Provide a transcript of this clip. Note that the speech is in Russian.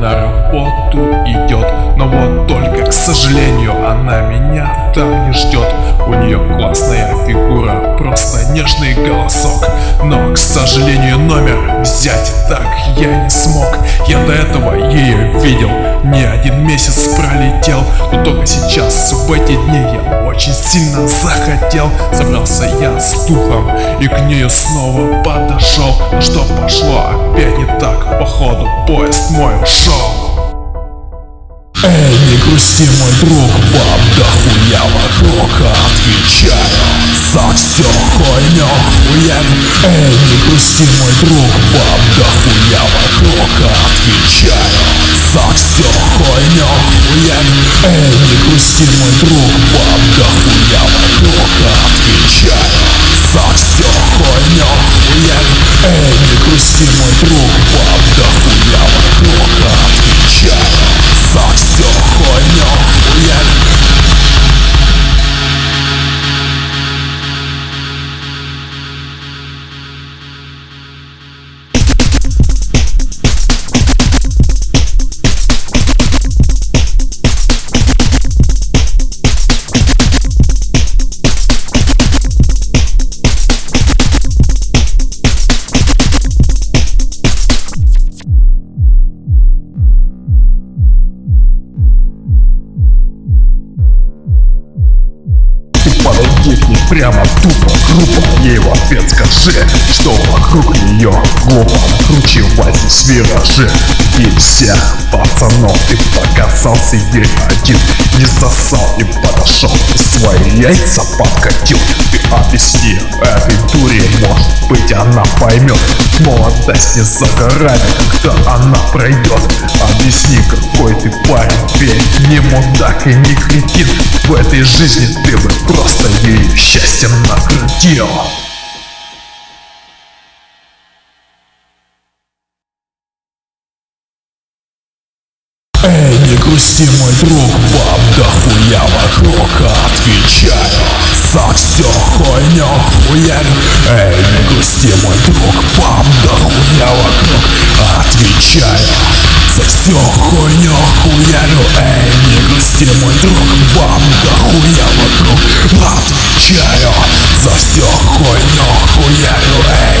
На работу идет Но вот только, к сожалению, она меня там не ждет. У нее классная фигура, просто нежный голосок. Но, к сожалению, номер взять так я не смог. Я до этого ее видел, один месяц пролетел. Но только сейчас, в эти дни я очень сильно захотел. Собрался я с духом и к ней снова подошел. Но что пошло опять не так, походу поезд мой ушел. Эй, не грусти, мой друг, баб, да хуя вокруг Отвечаю за все хуйню хуярю Эй, не грусти, мой друг, баб, да хуя вокруг Отвечаю за все хуйню хуярю Эй, не грусти, мой друг, Ней прямо тупо, группа Ей в ответ скажи, что вокруг нее глупо Круче в виражи И всех пацанов ты показался ей один Не сосал и подошел. И свои яйца подкатил Ты объясни этой дуре, может быть она поймет. Молодость не за горами, когда она пройдет. Объясни, какой ты парень, ведь не мудак и не кретин В этой жизни ты бы просто ее счастьем наградил Эй, не грусти, мой друг, баб, да хуя вокруг. Отвечаю за все хуйню хуярю. Эй, не грусти, мой друг, баб, да хуя вокруг. Отвечаю все хуйню хуярю Эй, не грусти, мой друг, баб, да хуя вокруг. Отвечаю за все хуйню хуярю Эй,